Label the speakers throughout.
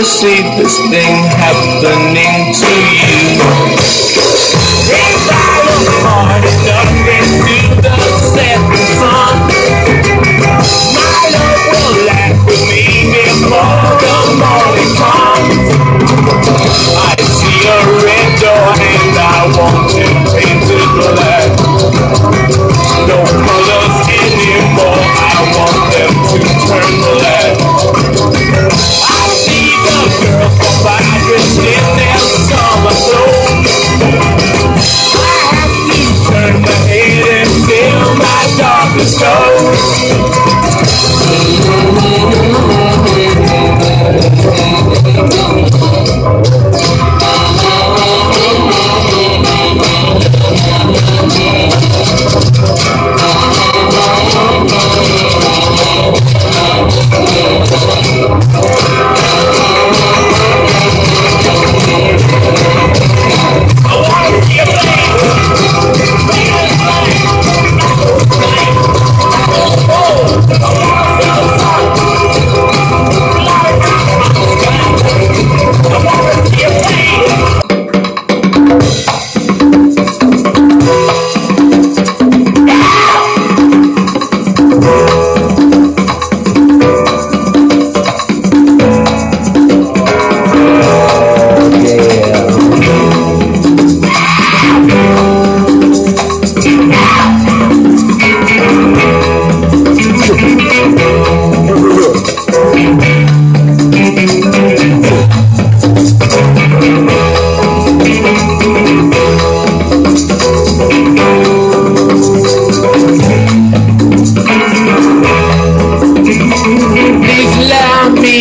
Speaker 1: foresee this thing happening to you. If I look hard enough into the setting sun, my love will laugh with me before the morning comes. I see a red door and I want to paint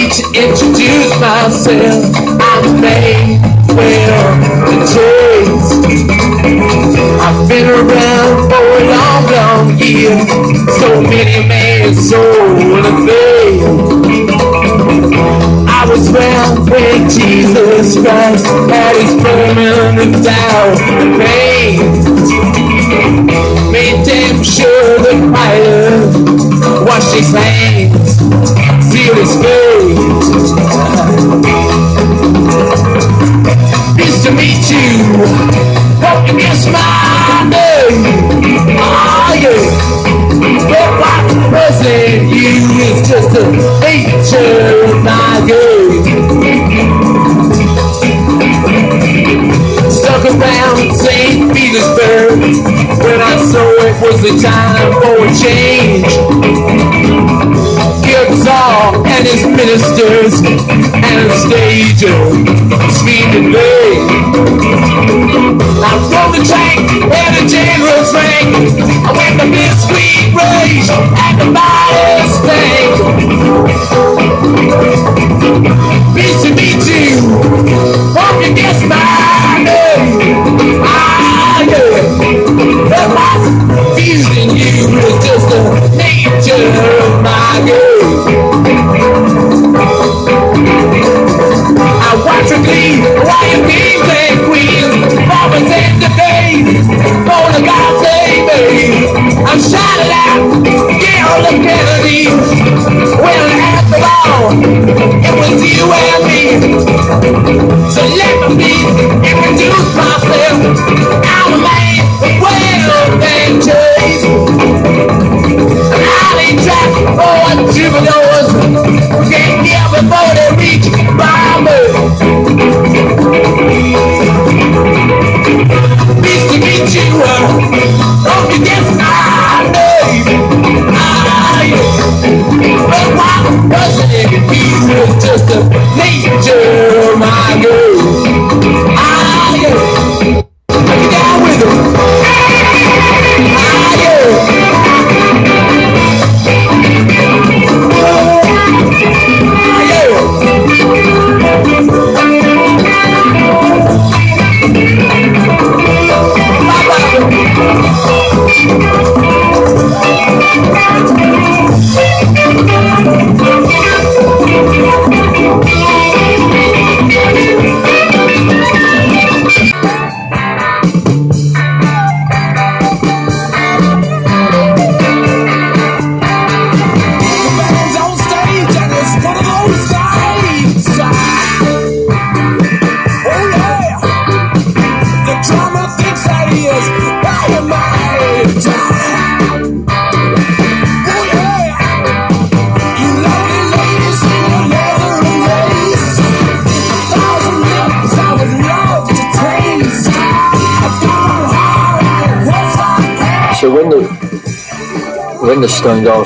Speaker 1: to introduce myself. I'm May Well the Chase. I've been around for a long, long year. So many men sold a fail. I was around when Jesus Christ had his permanent vow of pain. Made damn sure the fire washed his hands, sealed his face. You my name. Oh yeah. But what's present you is just a nature of my game. Stuck around St. Petersburg when I saw it was the time for a change. Arkansas and his ministers and stages speed today. I rode the tank where the generals rank. I went the miscreant rage at the bottom.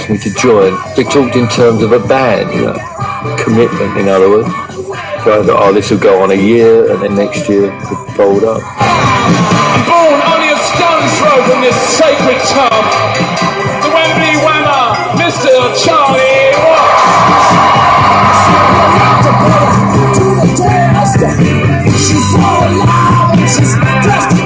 Speaker 1: Asked me to join, they talked in terms of a band, you know, commitment. In other words, so I thought, oh, this will go on a year, and then next year could fold up.
Speaker 2: born only a stone's throw from this sacred tub. The Wembley Whammer, Mr. Charlie Watts. She's so alive and she's just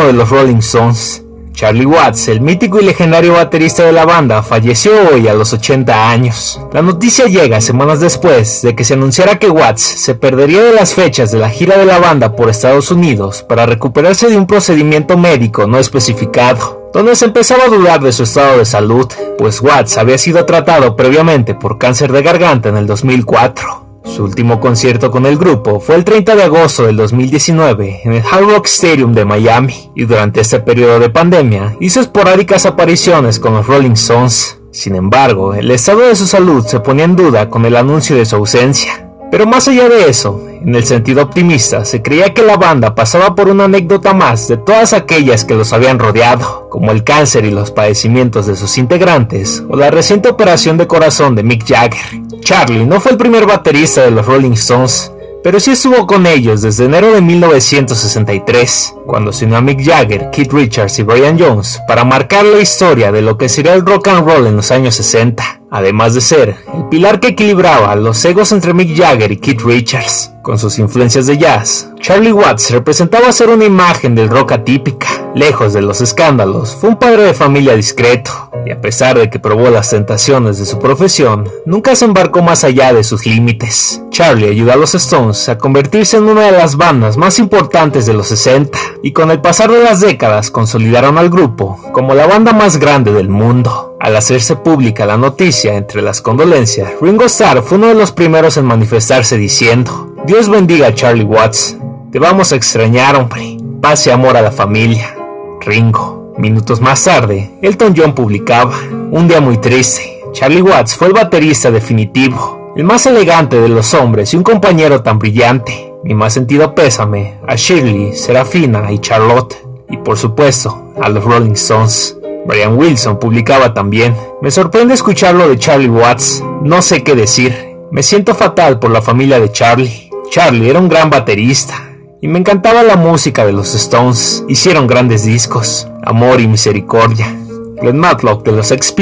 Speaker 3: uno de los Rolling Stones. Charlie Watts, el mítico y legendario baterista de la banda, falleció hoy a los 80 años. La noticia llega semanas después de que se anunciara que Watts se perdería de las fechas de la gira de la banda por Estados Unidos para recuperarse de un procedimiento médico no especificado, donde se empezaba a dudar de su estado de salud, pues Watts había sido tratado previamente por cáncer de garganta en el 2004. Su último concierto con el grupo fue el 30 de agosto del 2019 en el Hard Rock Stadium de Miami y durante este periodo de pandemia hizo esporádicas apariciones con los Rolling Stones. Sin embargo, el estado de su salud se ponía en duda con el anuncio de su ausencia. Pero más allá de eso, en el sentido optimista, se creía que la banda pasaba por una anécdota más de todas aquellas que los habían rodeado, como el cáncer y los padecimientos de sus integrantes, o la reciente operación de corazón de Mick Jagger. Charlie no fue el primer baterista de los Rolling Stones, pero sí estuvo con ellos desde enero de 1963, cuando se unió a Mick Jagger, Keith Richards y Brian Jones para marcar la historia de lo que sería el rock and roll en los años 60, además de ser el pilar que equilibraba los egos entre Mick Jagger y Keith Richards. Con sus influencias de jazz, Charlie Watts representaba ser una imagen del rock atípica, lejos de los escándalos, fue un padre de familia discreto, y a pesar de que probó las tentaciones de su profesión, nunca se embarcó más allá de sus límites. Charlie ayudó a los Stones a convertirse en una de las bandas más importantes de los 60, y con el pasar de las décadas consolidaron al grupo como la banda más grande del mundo. Al hacerse pública la noticia entre las condolencias, Ringo Starr fue uno de los primeros en manifestarse diciendo, Dios bendiga a Charlie Watts, te vamos a extrañar hombre, paz y amor a la familia. Ringo. Minutos más tarde, Elton John publicaba, un día muy triste, Charlie Watts fue el baterista definitivo, el más elegante de los hombres y un compañero tan brillante. Mi más sentido pésame a Shirley, Serafina y Charlotte, y por supuesto a los Rolling Stones. Brian Wilson publicaba también, me sorprende escucharlo de Charlie Watts, no sé qué decir, me siento fatal por la familia de Charlie. Charlie era un gran baterista, y me encantaba la música de los Stones. Hicieron grandes discos, Amor y Misericordia. Glenn Matlock de los Sex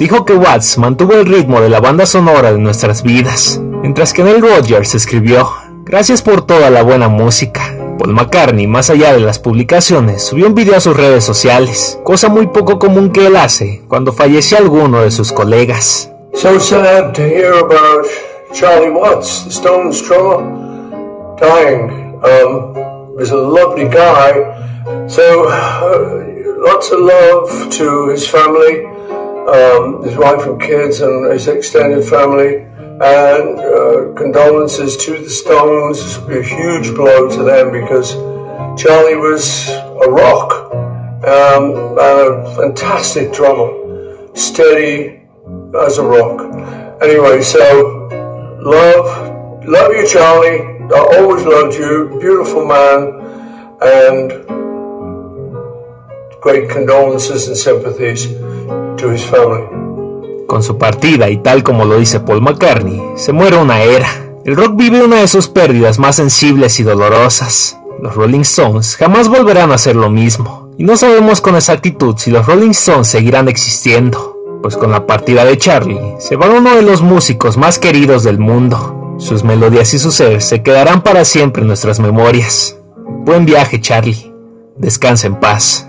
Speaker 3: dijo que Watts mantuvo el ritmo de la banda sonora de nuestras vidas, mientras que Neil Rogers escribió, Gracias por toda la buena música. Paul McCartney, más allá de las publicaciones, subió un video a sus redes sociales, cosa muy poco común que él hace cuando falleció alguno de sus colegas.
Speaker 4: So sad to hear about Charlie Watts, the Stones drummer, dying. Um, he was a lovely guy. So uh, lots of love to his family, um, his wife and kids, and his extended family. And uh, condolences to the Stones. This will be a huge blow to them because Charlie was a rock um, and a fantastic drummer, steady as a rock. Anyway, so love, love you, Charlie. I always loved you. Beautiful man, and great condolences and sympathies to his family.
Speaker 3: Con su partida y tal como lo dice Paul McCartney, se muere una era. El rock vive una de sus pérdidas más sensibles y dolorosas. Los Rolling Stones jamás volverán a hacer lo mismo, y no sabemos con exactitud si los Rolling Stones seguirán existiendo, pues con la partida de Charlie se va uno de los músicos más queridos del mundo. Sus melodías y su ser se quedarán para siempre en nuestras memorias. Buen viaje, Charlie. Descansa en paz.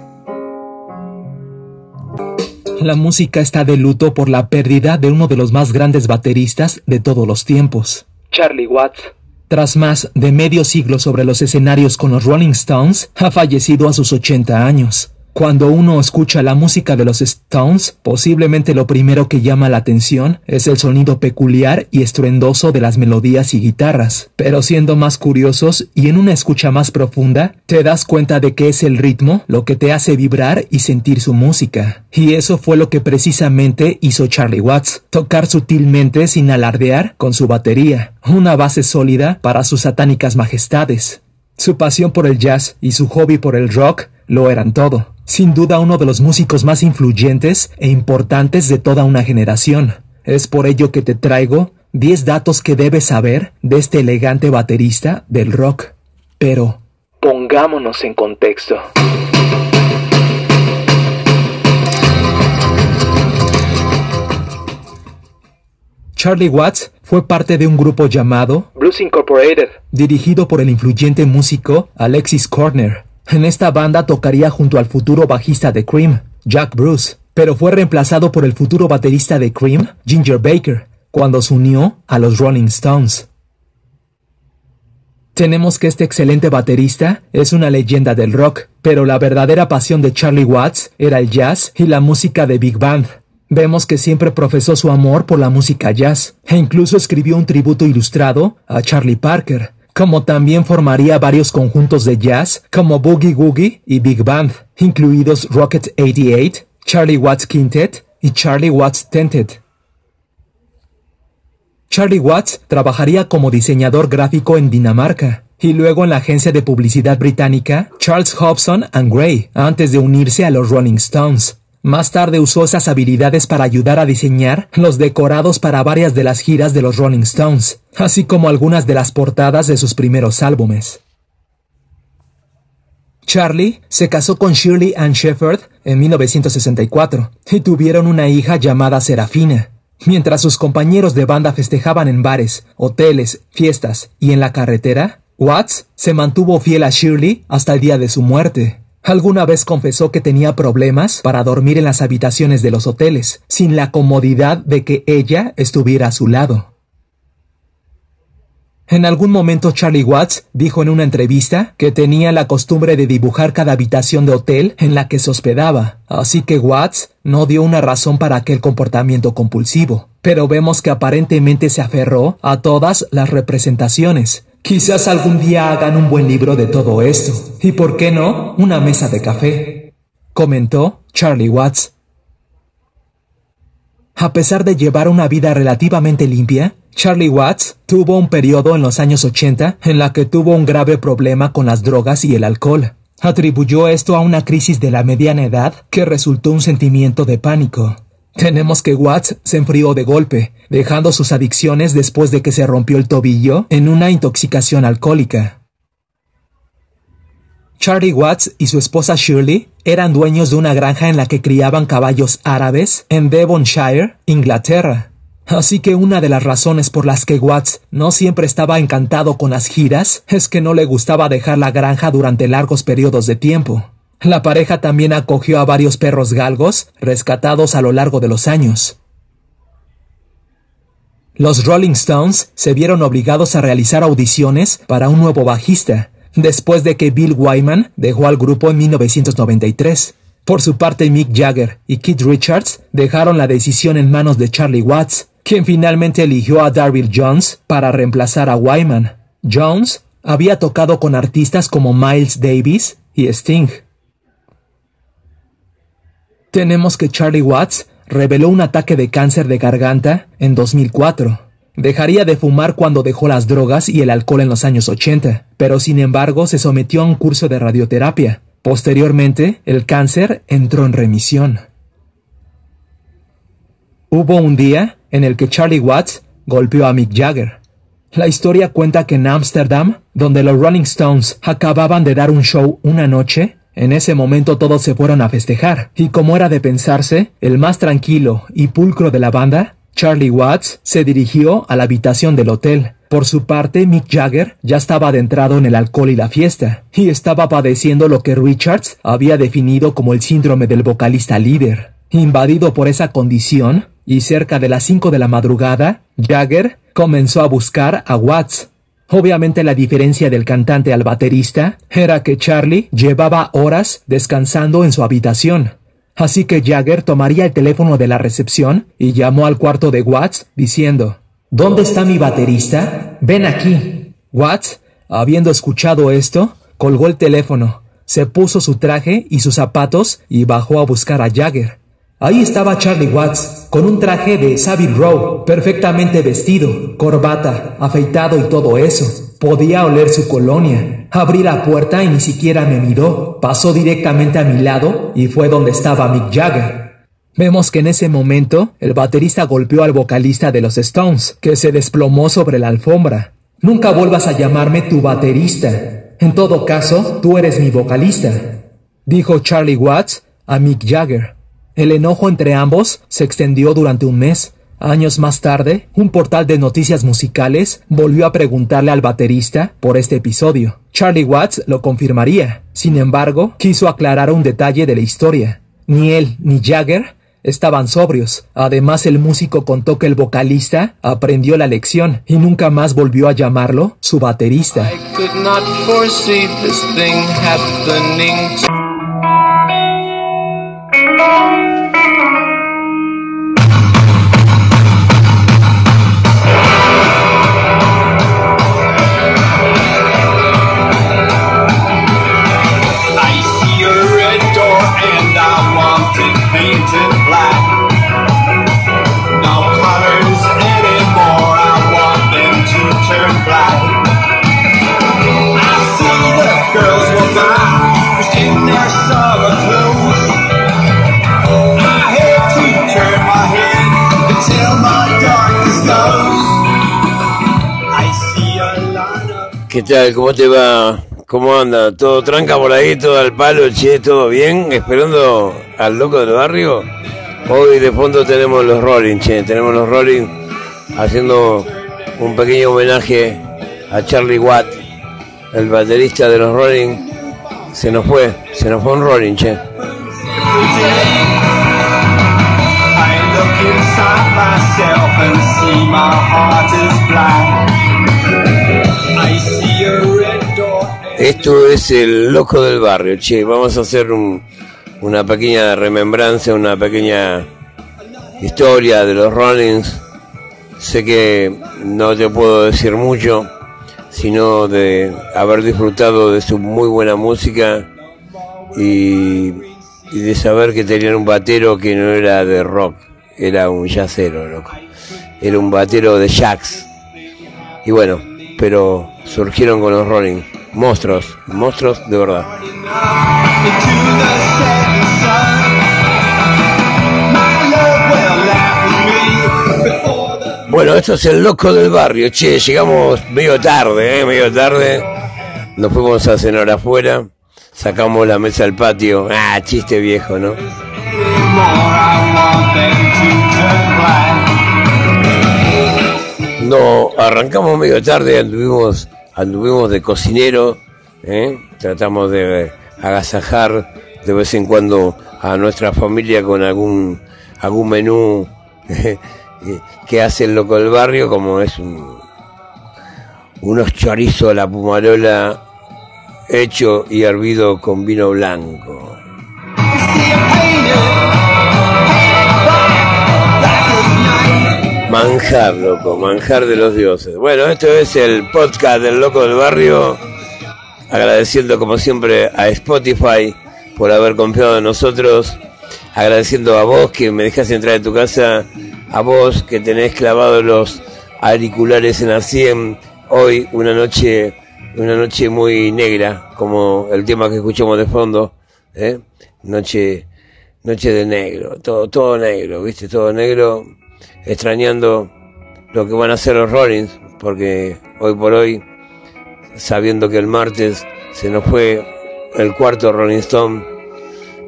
Speaker 5: La música está de luto por la pérdida de uno de los más grandes bateristas de todos los tiempos.
Speaker 6: Charlie Watts.
Speaker 5: Tras más de medio siglo sobre los escenarios con los Rolling Stones, ha fallecido a sus 80 años. Cuando uno escucha la música de los Stones, posiblemente lo primero que llama la atención es el sonido peculiar y estruendoso de las melodías y guitarras. Pero siendo más curiosos y en una escucha más profunda, te das cuenta de que es el ritmo lo que te hace vibrar y sentir su música. Y eso fue lo que precisamente hizo Charlie Watts, tocar sutilmente sin alardear con su batería, una base sólida para sus satánicas majestades. Su pasión por el jazz y su hobby por el rock lo eran todo. Sin duda uno de los músicos más influyentes e importantes de toda una generación. Es por ello que te traigo 10 datos que debes saber de este elegante baterista del rock. Pero,
Speaker 6: Pongámonos en contexto.
Speaker 5: Charlie Watts fue parte de un grupo llamado,
Speaker 6: Blues Incorporated.
Speaker 5: dirigido por el influyente músico Alexis Corner. En esta banda tocaría junto al futuro bajista de Cream, Jack Bruce, pero fue reemplazado por el futuro baterista de Cream, Ginger Baker, cuando se unió a los Rolling Stones. Tenemos que este excelente baterista es una leyenda del rock, pero la verdadera pasión de Charlie Watts era el jazz y la música de Big Band. Vemos que siempre profesó su amor por la música jazz, e incluso escribió un tributo ilustrado a Charlie Parker, como también formaría varios conjuntos de jazz como Boogie Woogie y Big Band, incluidos Rocket 88, Charlie Watts Quintet y Charlie Watts Tentet. Charlie Watts trabajaría como diseñador gráfico en Dinamarca y luego en la agencia de publicidad británica Charles Hobson and Gray antes de unirse a los Rolling Stones. Más tarde usó esas habilidades para ayudar a diseñar los decorados para varias de las giras de los Rolling Stones, así como algunas de las portadas de sus primeros álbumes. Charlie se casó con Shirley Ann Shepherd en 1964 y tuvieron una hija llamada Serafina. Mientras sus compañeros de banda festejaban en bares, hoteles, fiestas y en la carretera, Watts se mantuvo fiel a Shirley hasta el día de su muerte. Alguna vez confesó que tenía problemas para dormir en las habitaciones de los hoteles, sin la comodidad de que ella estuviera a su lado. En algún momento Charlie Watts dijo en una entrevista que tenía la costumbre de dibujar cada habitación de hotel en la que se hospedaba, así que Watts no dio una razón para aquel comportamiento compulsivo, pero vemos que aparentemente se aferró a todas las representaciones. Quizás algún día hagan un buen libro de todo esto, y por qué no, una mesa de café, comentó Charlie Watts. A pesar de llevar una vida relativamente limpia, Charlie Watts tuvo un periodo en los años 80 en la que tuvo un grave problema con las drogas y el alcohol. Atribuyó esto a una crisis de la mediana edad que resultó un sentimiento de pánico. Tenemos que Watts se enfrió de golpe, dejando sus adicciones después de que se rompió el tobillo en una intoxicación alcohólica. Charlie Watts y su esposa Shirley eran dueños de una granja en la que criaban caballos árabes en Devonshire, Inglaterra. Así que una de las razones por las que Watts no siempre estaba encantado con las giras es que no le gustaba dejar la granja durante largos periodos de tiempo. La pareja también acogió a varios perros galgos rescatados a lo largo de los años. Los Rolling Stones se vieron obligados a realizar audiciones para un nuevo bajista, después de que Bill Wyman dejó al grupo en 1993. Por su parte, Mick Jagger y Keith Richards dejaron la decisión en manos de Charlie Watts, quien finalmente eligió a Darryl Jones para reemplazar a Wyman. Jones había tocado con artistas como Miles Davis y Sting. Tenemos que Charlie Watts reveló un ataque de cáncer de garganta en 2004. Dejaría de fumar cuando dejó las drogas y el alcohol en los años 80, pero sin embargo se sometió a un curso de radioterapia. Posteriormente, el cáncer entró en remisión. Hubo un día en el que Charlie Watts golpeó a Mick Jagger. La historia cuenta que en Ámsterdam, donde los Rolling Stones acababan de dar un show una noche, en ese momento todos se fueron a festejar, y como era de pensarse, el más tranquilo y pulcro de la banda, Charlie Watts se dirigió a la habitación del hotel. Por su parte, Mick Jagger ya estaba adentrado en el alcohol y la fiesta, y estaba padeciendo lo que Richards había definido como el síndrome del vocalista líder. Invadido por esa condición, y cerca de las 5 de la madrugada, Jagger comenzó a buscar a Watts. Obviamente la diferencia del cantante al baterista era que Charlie llevaba horas descansando en su habitación. Así que Jagger tomaría el teléfono de la recepción y llamó al cuarto de Watts diciendo ¿Dónde está mi baterista? Ven aquí. Watts, habiendo escuchado esto, colgó el teléfono, se puso su traje y sus zapatos y bajó a buscar a Jagger. Ahí estaba Charlie Watts, con un traje de Savile Row, perfectamente vestido, corbata, afeitado y todo eso. Podía oler su colonia. Abrí la puerta y ni siquiera me miró. Pasó directamente a mi lado y fue donde estaba Mick Jagger. Vemos que en ese momento el baterista golpeó al vocalista de los Stones, que se desplomó sobre la alfombra. Nunca vuelvas a llamarme tu baterista. En todo caso, tú eres mi vocalista, dijo Charlie Watts a Mick Jagger. El enojo entre ambos se extendió durante un mes. Años más tarde, un portal de noticias musicales volvió a preguntarle al baterista por este episodio. Charlie Watts lo confirmaría. Sin embargo, quiso aclarar un detalle de la historia. Ni él ni Jagger estaban sobrios. Además, el músico contó que el vocalista aprendió la lección y nunca más volvió a llamarlo su baterista.
Speaker 7: ¿Qué tal? ¿Cómo te va? ¿Cómo anda? ¿Todo tranca por ahí? ¿Todo al palo? Che, ¿todo bien? ¿Esperando al loco del barrio? Hoy de fondo tenemos los Rolling, che. Tenemos los Rolling haciendo un pequeño homenaje a Charlie Watt, el baterista de los Rolling. Se nos fue, se nos fue un Rolling, che. Esto es el loco del barrio, che. Vamos a hacer un- una pequeña remembranza, una pequeña historia de los Rollins. Sé que no te puedo decir mucho, sino de haber disfrutado de su muy buena música y, y de saber que tenían un batero que no era de rock, era un jazzero, loco. Era un batero de jazz. Y bueno, pero surgieron con los Rolling. Monstruos, monstruos de verdad. Bueno, esto es el loco del barrio. Che, llegamos medio tarde, ¿eh? Medio tarde. Nos fuimos a cenar afuera. Sacamos la mesa al patio. Ah, chiste viejo, ¿no? No, arrancamos medio tarde, anduvimos, anduvimos de cocinero, ¿eh? tratamos de agasajar de vez en cuando a nuestra familia con algún, algún menú que hace el loco del barrio, como es un- unos chorizos a la pumarola hecho y hervido con vino blanco. Manjar, loco, manjar de los dioses. Bueno, esto es el podcast del Loco del Barrio. Agradeciendo como siempre a Spotify por haber confiado en nosotros. Agradeciendo a vos que me dejas entrar en tu casa. A vos que tenés clavados los auriculares en la 100. Hoy una noche, una noche muy negra, como el tema que escuchamos de fondo. ¿eh? Noche, noche de negro, todo, todo negro, viste, todo negro extrañando lo que van a hacer los Rollins, porque hoy por hoy, sabiendo que el martes se nos fue el cuarto Rolling Stone,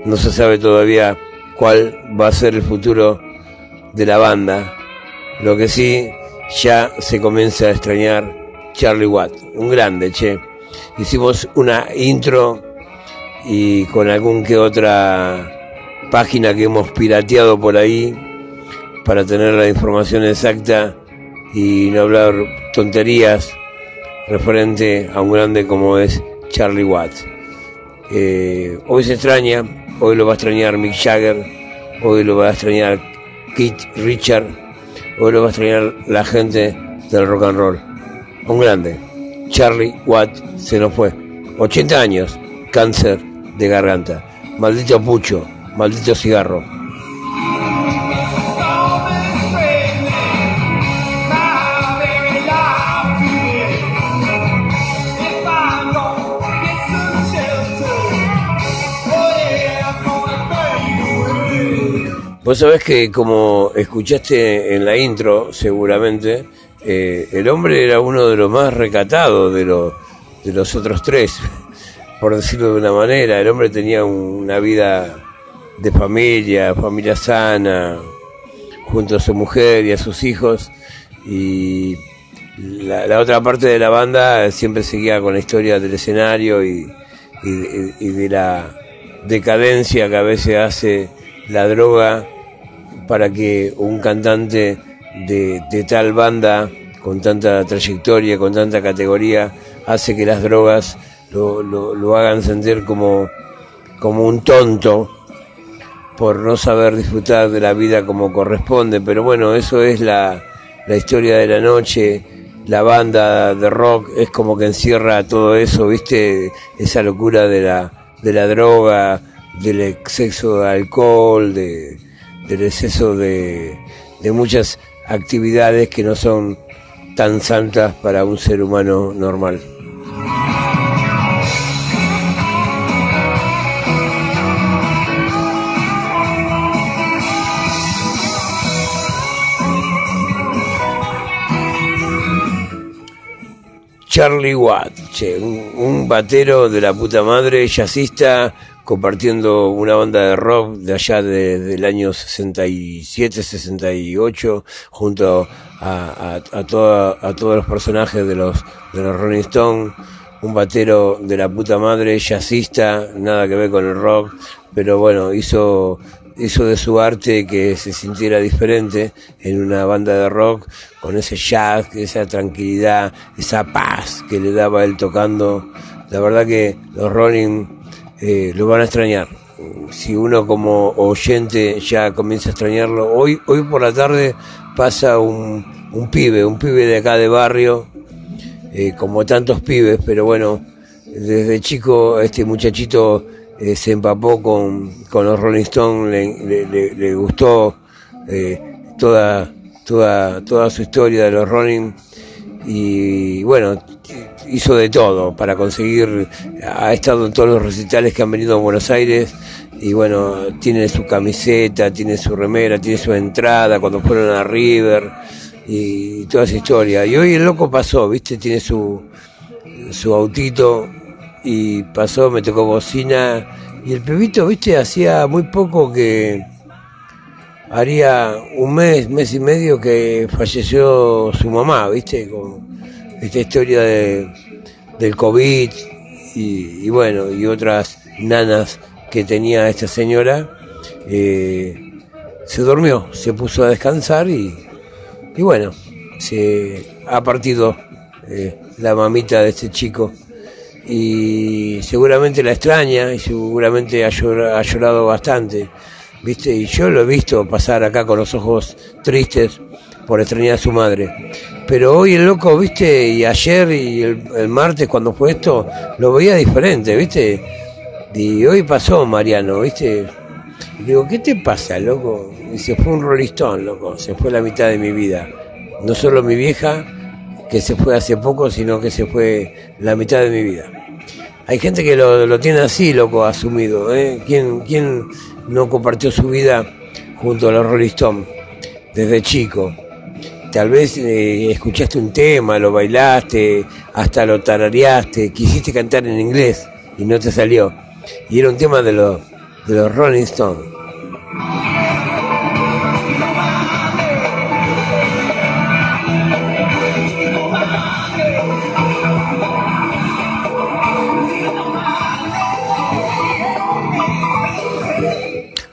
Speaker 7: no se sabe todavía cuál va a ser el futuro de la banda. Lo que sí, ya se comienza a extrañar Charlie Watt, un grande, che. Hicimos una intro y con algún que otra página que hemos pirateado por ahí para tener la información exacta y no hablar tonterías referente a un grande como es Charlie Watts. Eh, hoy se extraña, hoy lo va a extrañar Mick Jagger, hoy lo va a extrañar Keith Richard, hoy lo va a extrañar la gente del rock and roll. Un grande, Charlie Watts se nos fue. 80 años, cáncer de garganta. Maldito pucho, maldito cigarro. Vos sabés que como escuchaste en la intro, seguramente, eh, el hombre era uno de los más recatados de, los de los otros tres, por decirlo de una manera. El hombre tenía una vida de familia, familia sana, junto a su mujer y a sus hijos. Y la, la otra parte de la banda siempre seguía con la historia del escenario y- y de la decadencia que a veces hace la droga para que un cantante de, de tal banda con tanta trayectoria, con tanta categoría, hace que las drogas lo, lo- lo hagan sentir como, como un tonto por no saber disfrutar de la vida como corresponde. Pero bueno, eso es la, la historia de la noche. La banda de rock es como que encierra todo eso, ¿viste? Esa locura de la, de la droga, del exceso de alcohol, de, del exceso de, de muchas actividades que no son tan santas para un ser humano normal. Charlie Watt, un, un batero de la puta madre, jazzista, compartiendo una banda de rock de allá de- del año 67, 68, junto a, a, a, toda- a todos los personajes de los, de los Rolling Stones, un batero de la puta madre, jazzista, nada que ver con el rock, pero bueno, hizo, hizo de su arte que se sintiera diferente en una banda de rock, con ese jazz, esa tranquilidad, esa paz que le daba él tocando. La verdad que los Rolling eh, lo van a extrañar. Si uno como oyente ya comienza a extrañarlo, hoy, hoy por la tarde pasa un, un pibe, un pibe de acá de barrio, eh, como tantos pibes, pero bueno, desde chico este muchachito eh, se empapó con, con los Rolling Stones, le, le- gustó eh, toda, toda, toda su historia de los Rolling y bueno, hizo de todo para conseguir, ha estado en todos los recitales que han venido a Buenos Aires y bueno, tiene su camiseta, tiene su remera, tiene su entrada cuando fueron a River y toda esa historia. Y hoy el loco pasó, viste, tiene su, su autito y pasó, me tocó bocina y el pebito, viste, hacía muy poco que haría un mes, mes y medio que falleció su mamá, viste, con esta historia de, del COVID y, bueno, y otras nanas que tenía esta señora, eh, se durmió, se puso a descansar y, y bueno, se ha partido eh, la mamita de este chico y seguramente la extraña y seguramente ha llora- ha llorado bastante, ¿viste? Y yo lo he visto pasar acá con los ojos tristes por extrañar a su madre. Pero hoy el loco, ¿viste? Y ayer y el, martes cuando fue esto, lo veía diferente, ¿viste? Y hoy pasó Mariano, ¿viste? Digo, ¿qué te pasa, loco? Y se fue un rolistón, loco, se fue la mitad de mi vida. No solo mi vieja, que se fue hace poco, sino que se fue la mitad de mi vida. Hay gente que lo, lo tiene así, loco, asumido. ¿eh? ¿Quién, ¿Quién no compartió su vida junto a los Rolling Stones desde chico? Tal vez eh, escuchaste un tema, lo bailaste, hasta lo tarareaste, quisiste cantar en inglés y no te salió. Y era un tema de los, de los Rolling Stones.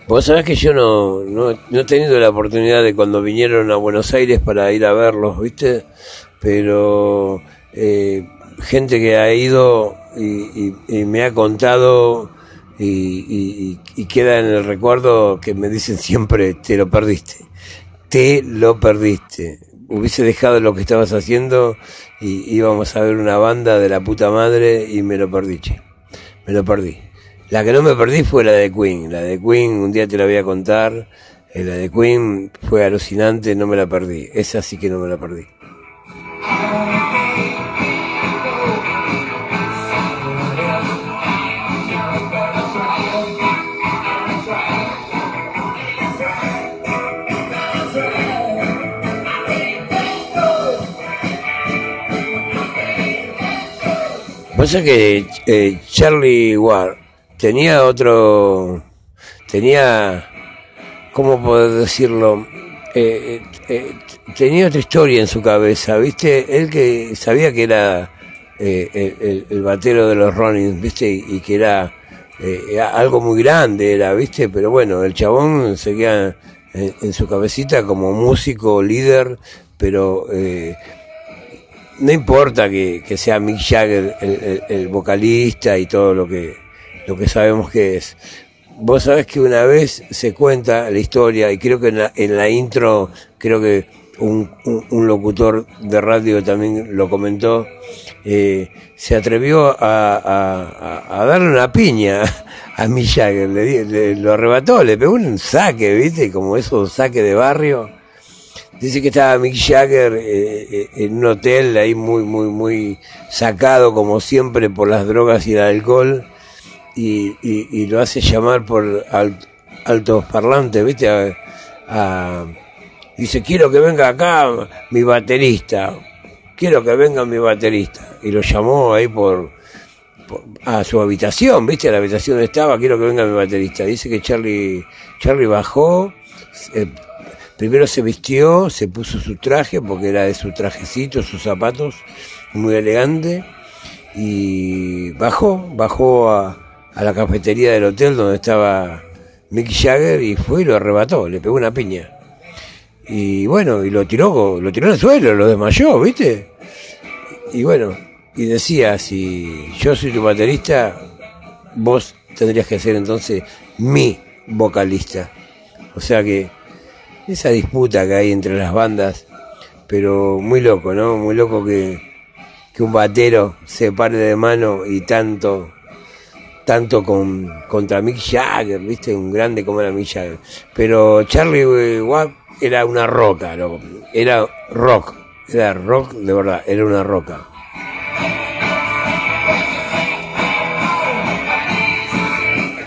Speaker 7: Vos sabés que yo no, no, no he tenido la oportunidad de cuando vinieron a Buenos Aires para ir a verlos, ¿viste? Pero eh, gente que ha ido y, y- y me ha contado y, y- queda en el recuerdo que me dicen siempre, te lo perdiste, te lo perdiste. Hubiese dejado lo que estabas haciendo y íbamos a ver una banda de la puta madre y me lo perdí, che. Me lo perdí. La que no me perdí fue la de Queen. La de Queen, un día te la voy a contar. Eh, La de Queen fue alucinante, no me la perdí. Esa sí que no me la perdí. Pasa que eh, Charlie Ward tenía otro, tenía, ¿cómo puedo decirlo? Eh, eh, eh, tenía otra historia en su cabeza, ¿viste? Él que sabía que era eh, el, batero de los Rollins, ¿viste? Y, que era eh, algo muy grande, era, ¿viste? Pero bueno, el chabón seguía en, su cabecita como músico, líder, pero... Eh, no importa que, que sea Mick Jagger el vocalista y todo lo que, lo que sabemos que es. Vos sabés que una vez se cuenta la historia, y creo que en la, en la intro, creo que un, locutor de radio también lo comentó, eh, se atrevió a, darle una piña a Mick Jagger, le, le- lo arrebató, le pegó un saque, ¿viste? Como esos saque de barrio. Dice que estaba Mick Jagger eh, eh, en un hotel ahí muy, muy, muy sacado como siempre por las drogas y el alcohol y, y- lo hace llamar por al- altos parlantes, ¿viste? A- a- dice, quiero que venga acá mi baterista. quiero que venga mi baterista. Y lo llamó ahí por, a su habitación, ¿viste? A la habitación donde estaba, quiero que venga mi baterista. Dice que Charlie, Charlie bajó, primero se vistió, se puso su traje, porque era de su trajecito, sus zapatos, muy elegante, y bajó, bajó a, a la cafetería del hotel donde estaba Mick Jagger y fue y lo arrebató, le pegó una piña. Y bueno, y lo tiró, lo tiró al suelo, lo desmayó, ¿viste? Y bueno, y decía, si yo soy tu baterista, vos tendrías que ser entonces mi vocalista. O sea que esa disputa que hay entre las bandas, pero muy loco, ¿no? Muy loco que, que un batero se pare de mano y tanto tanto con contra Mick Jagger, ¿viste? Un grande como era Mick Jagger. Pero Charlie eh, Watt era una roca, loco. Era rock, era rock de verdad, era una roca.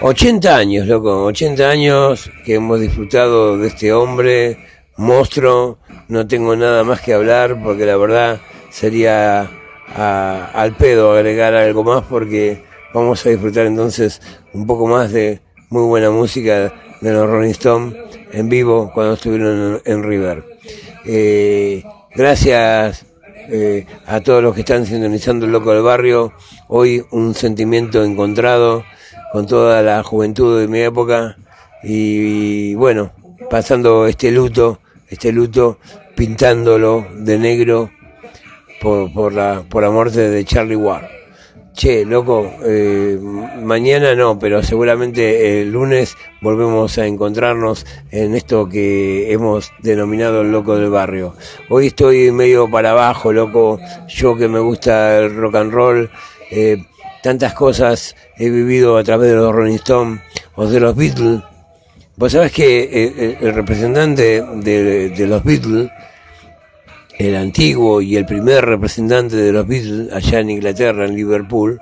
Speaker 7: ...80 años, loco, 80 años que hemos disfrutado de este hombre, monstruo, no tengo nada más que hablar porque la verdad sería a- al pedo agregar algo más porque vamos a disfrutar entonces un poco más de muy buena música de los Rolling Stones en vivo cuando estuvieron en, River. Eh, gracias eh, a todos los que están sintonizando el Loco del Barrio. Hoy un sentimiento encontrado con toda la juventud de mi época y, bueno, pasando este luto, este luto, pintándolo de negro por, por, la, por la muerte de Charlie Ward. Che, loco, eh, mañana no, pero seguramente el lunes volvemos a encontrarnos en esto que hemos denominado el loco del barrio. Hoy estoy medio para abajo, loco, yo que me gusta el rock and roll, eh, tantas cosas he vivido a través de los Rolling Stones o de los Beatles. Vos sabés que eh, eh, el representante de, de los Beatles, el antiguo y el primer representante de los Beatles allá en Inglaterra, en Liverpool,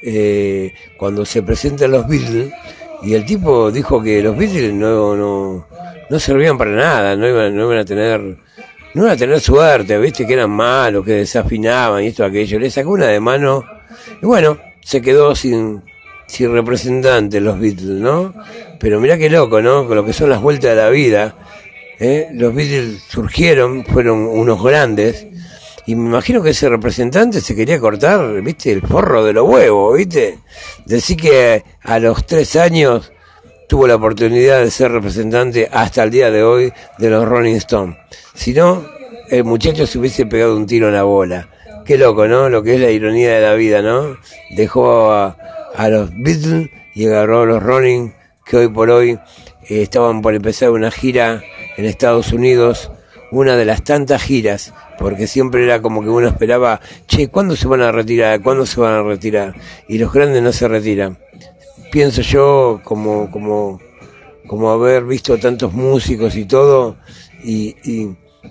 Speaker 7: eh, cuando se presentan los Beatles, y el tipo dijo que los Beatles no, no, no servían para nada, no iban, no iban a tener, no iban a tener suerte, viste que eran malos, que desafinaban y esto, aquello, le sacó una de mano, y bueno, se quedó sin, sin representante los Beatles, ¿no? Pero mirá qué loco, ¿no? Con lo que son las vueltas de la vida. ¿Eh? Los Beatles surgieron, fueron unos grandes, y me imagino que ese representante se quería cortar, ¿viste? El forro de los huevos, ¿viste? Decir que a los tres años tuvo la oportunidad de ser representante hasta el día de hoy de los Rolling Stones. Si no, el muchacho se hubiese pegado un tiro en la bola. Qué loco, ¿no? Lo que es la ironía de la vida, ¿no? Dejó a, a los Beatles y agarró a los Rolling, que hoy por hoy eh, estaban por empezar una gira en Estados Unidos, una de las tantas giras, porque siempre era como que uno esperaba, che, ¿cuándo se van a retirar? ¿Cuándo se van a retirar? Y los grandes no se retiran. Pienso yo como, como, como haber visto tantos músicos y todo, y,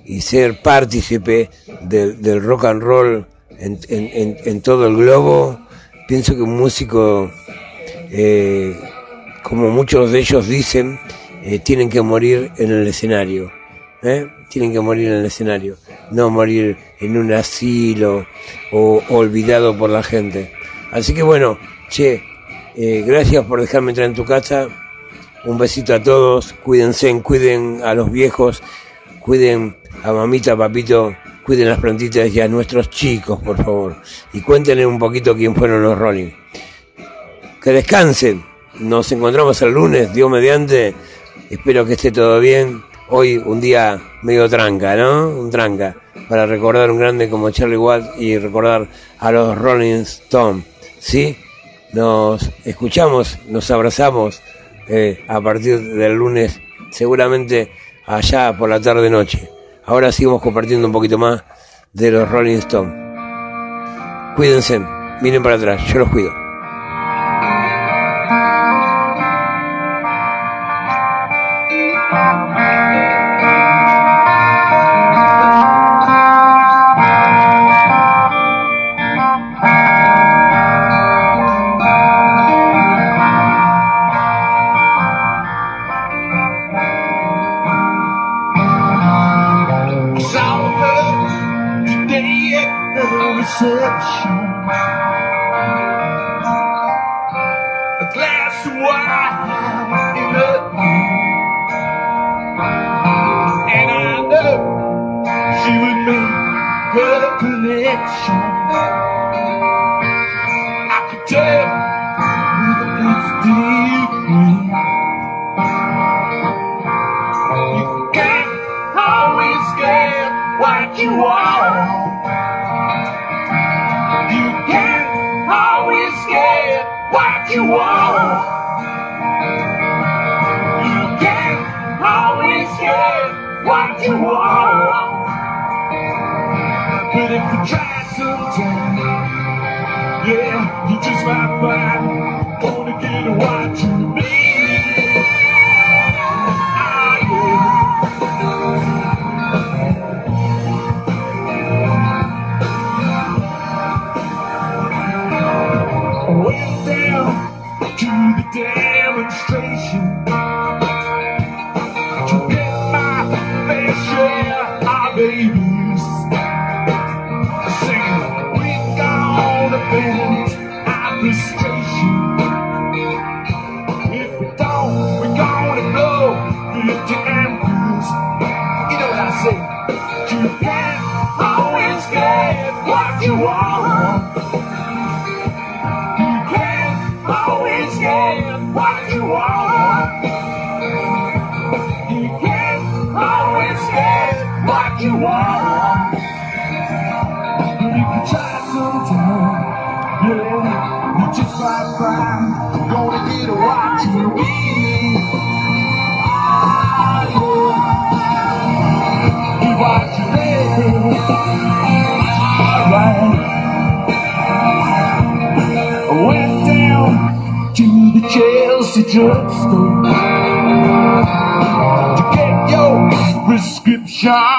Speaker 7: y, ser partícipe del, rock and roll en todo el globo, pienso que un músico, eh, como muchos de ellos dicen, eh, tienen que morir en el escenario. ¿eh? Tienen que morir en el escenario, no morir en un asilo o olvidado por la gente. Así que bueno, che, eh, gracias por dejarme entrar en tu casa. Un besito a todos, cuídense, cuiden a los viejos, cuiden a mamita, papito, cuiden las plantitas y a nuestros chicos, por favor. Y cuéntenle un poquito quién fueron los Rolling. Que descansen. Nos encontramos el lunes, Dios mediante. Espero que esté todo bien. Hoy un día medio tranca, ¿no? Un tranca. Para recordar un grande como Charlie Watt y recordar a los Rolling Stones. ¿Sí? Nos escuchamos, nos abrazamos eh, a partir del lunes, seguramente allá por la tarde-noche. Ahora seguimos compartiendo un poquito más de los Rolling Stones. Cuídense, miren para atrás, yo los cuido.
Speaker 2: connection. I could tell it's different. You can't always get what you want. You can't always get what you want. You can't always get what you want. soon. the drugstore to get your prescription.